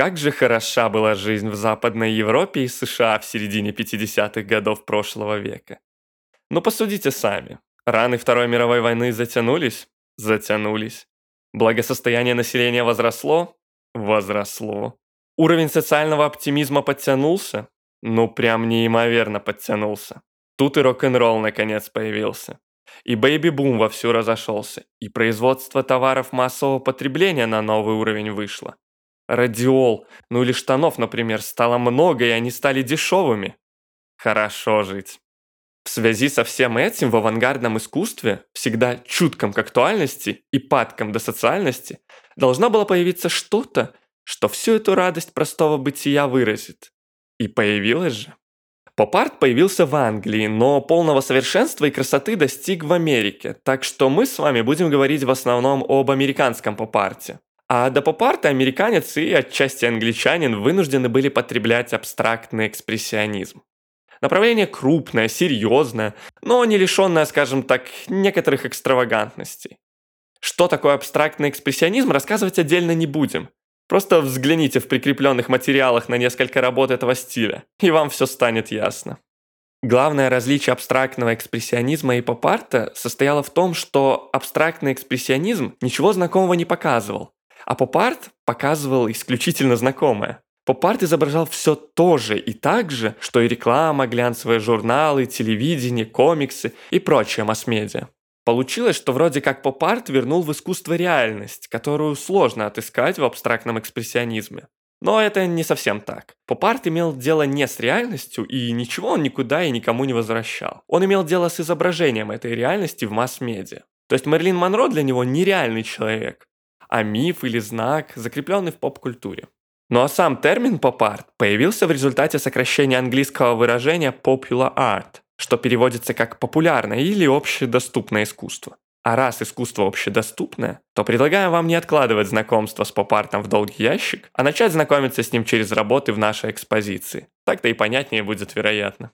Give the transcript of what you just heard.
Как же хороша была жизнь в Западной Европе и США в середине 50-х годов прошлого века. Ну посудите сами. Раны Второй мировой войны затянулись? Затянулись. Благосостояние населения возросло? Возросло. Уровень социального оптимизма подтянулся? Ну прям неимоверно подтянулся. Тут и рок-н-ролл наконец появился. И бэйби-бум вовсю разошелся, и производство товаров массового потребления на новый уровень вышло. Радиол, ну или штанов, например, стало много, и они стали дешевыми. Хорошо жить. В связи со всем этим в авангардном искусстве, всегда чутком к актуальности и падком до социальности, должна была появиться что-то, что всю эту радость простого бытия выразит. И появилось же. Поп-арт появился в Англии, но полного совершенства и красоты достиг в Америке, так что мы с вами будем говорить в основном об американском поп-арте. А до поп-арта американец и отчасти англичанин вынуждены были потреблять абстрактный экспрессионизм. Направление крупное, серьезное, но не лишенное, скажем так, некоторых экстравагантностей. Что такое абстрактный экспрессионизм, рассказывать отдельно не будем. Просто взгляните в прикрепленных материалах на несколько работ этого стиля, и вам все станет ясно. Главное различие абстрактного экспрессионизма и поп-арта состояло в том, что абстрактный экспрессионизм ничего знакомого не показывал, а поп-арт показывал исключительно знакомое. Поп-арт изображал все то же и так же, что и реклама, глянцевые журналы, телевидение, комиксы и прочее масс-медиа. Получилось, что вроде как поп-арт вернул в искусство реальность, которую сложно отыскать в абстрактном экспрессионизме. Но это не совсем так. Поп-арт имел дело не с реальностью, и ничего он никуда и никому не возвращал. Он имел дело с изображением этой реальности в масс-медиа. То есть Мерлин Монро для него нереальный человек, а миф или знак, закрепленный в поп-культуре. Ну а сам термин поп-арт появился в результате сокращения английского выражения popular art, что переводится как популярное или общедоступное искусство. А раз искусство общедоступное, то предлагаем вам не откладывать знакомство с поп-артом в долгий ящик, а начать знакомиться с ним через работы в нашей экспозиции. Так-то и понятнее будет, вероятно.